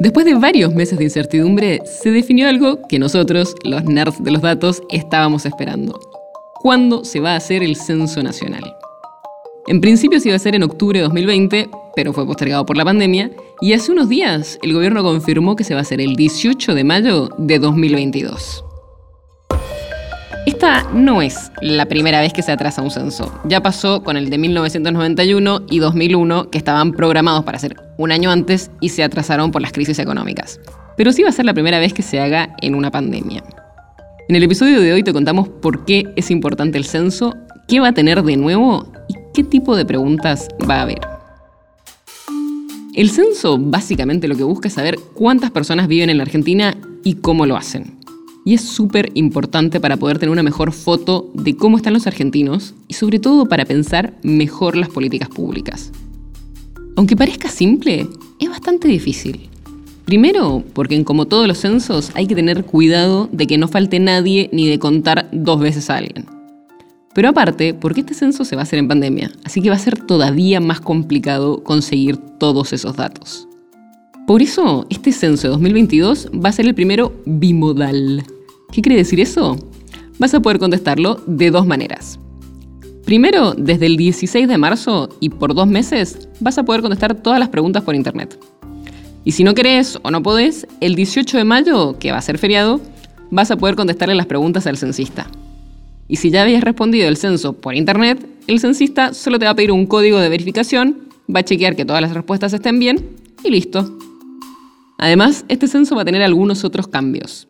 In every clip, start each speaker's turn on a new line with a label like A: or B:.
A: Después de varios meses de incertidumbre, se definió algo que nosotros, los nerds de los datos, estábamos esperando. ¿Cuándo se va a hacer el censo nacional? En principio se iba a hacer en octubre de 2020, pero fue postergado por la pandemia, y hace unos días el gobierno confirmó que se va a hacer el 18 de mayo de 2022. Esta no es la primera vez que se atrasa un censo. Ya pasó con el de 1991 y 2001, que estaban programados para ser un año antes y se atrasaron por las crisis económicas. Pero sí va a ser la primera vez que se haga en una pandemia. En el episodio de hoy te contamos por qué es importante el censo, qué va a tener de nuevo y qué tipo de preguntas va a haber. El censo básicamente lo que busca es saber cuántas personas viven en la Argentina y cómo lo hacen y es súper importante para poder tener una mejor foto de cómo están los argentinos y sobre todo para pensar mejor las políticas públicas. Aunque parezca simple, es bastante difícil. Primero, porque en como todos los censos hay que tener cuidado de que no falte nadie ni de contar dos veces a alguien. Pero aparte, porque este censo se va a hacer en pandemia, así que va a ser todavía más complicado conseguir todos esos datos. Por eso, este censo de 2022 va a ser el primero bimodal. ¿Qué quiere decir eso? Vas a poder contestarlo de dos maneras. Primero, desde el 16 de marzo y por dos meses vas a poder contestar todas las preguntas por internet. Y si no querés o no podés, el 18 de mayo, que va a ser feriado, vas a poder contestarle las preguntas al censista. Y si ya habías respondido el censo por internet, el censista solo te va a pedir un código de verificación, va a chequear que todas las respuestas estén bien y listo. Además, este censo va a tener algunos otros cambios.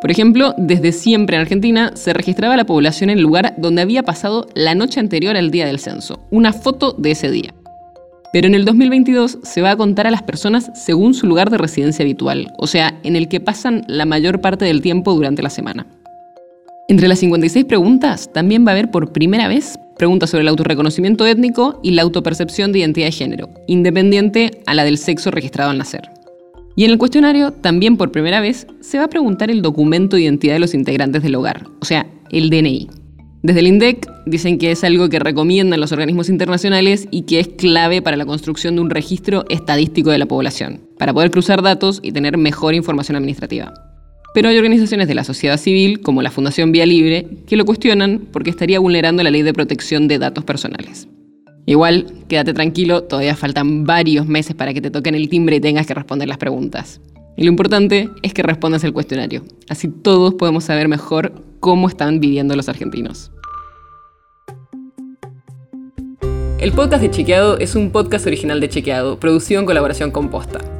A: Por ejemplo, desde siempre en Argentina se registraba la población en el lugar donde había pasado la noche anterior al día del censo, una foto de ese día. Pero en el 2022 se va a contar a las personas según su lugar de residencia habitual, o sea, en el que pasan la mayor parte del tiempo durante la semana. Entre las 56 preguntas también va a haber por primera vez preguntas sobre el autorreconocimiento étnico y la autopercepción de identidad de género, independiente a la del sexo registrado al nacer. Y en el cuestionario, también por primera vez, se va a preguntar el documento de identidad de los integrantes del hogar, o sea, el DNI. Desde el INDEC dicen que es algo que recomiendan los organismos internacionales y que es clave para la construcción de un registro estadístico de la población, para poder cruzar datos y tener mejor información administrativa. Pero hay organizaciones de la sociedad civil, como la Fundación Vía Libre, que lo cuestionan porque estaría vulnerando la ley de protección de datos personales. Igual, quédate tranquilo, todavía faltan varios meses para que te toquen el timbre y tengas que responder las preguntas. Y lo importante es que respondas el cuestionario, así todos podemos saber mejor cómo están viviendo los argentinos. El podcast de Chequeado es un podcast original de Chequeado, producido en colaboración con Posta.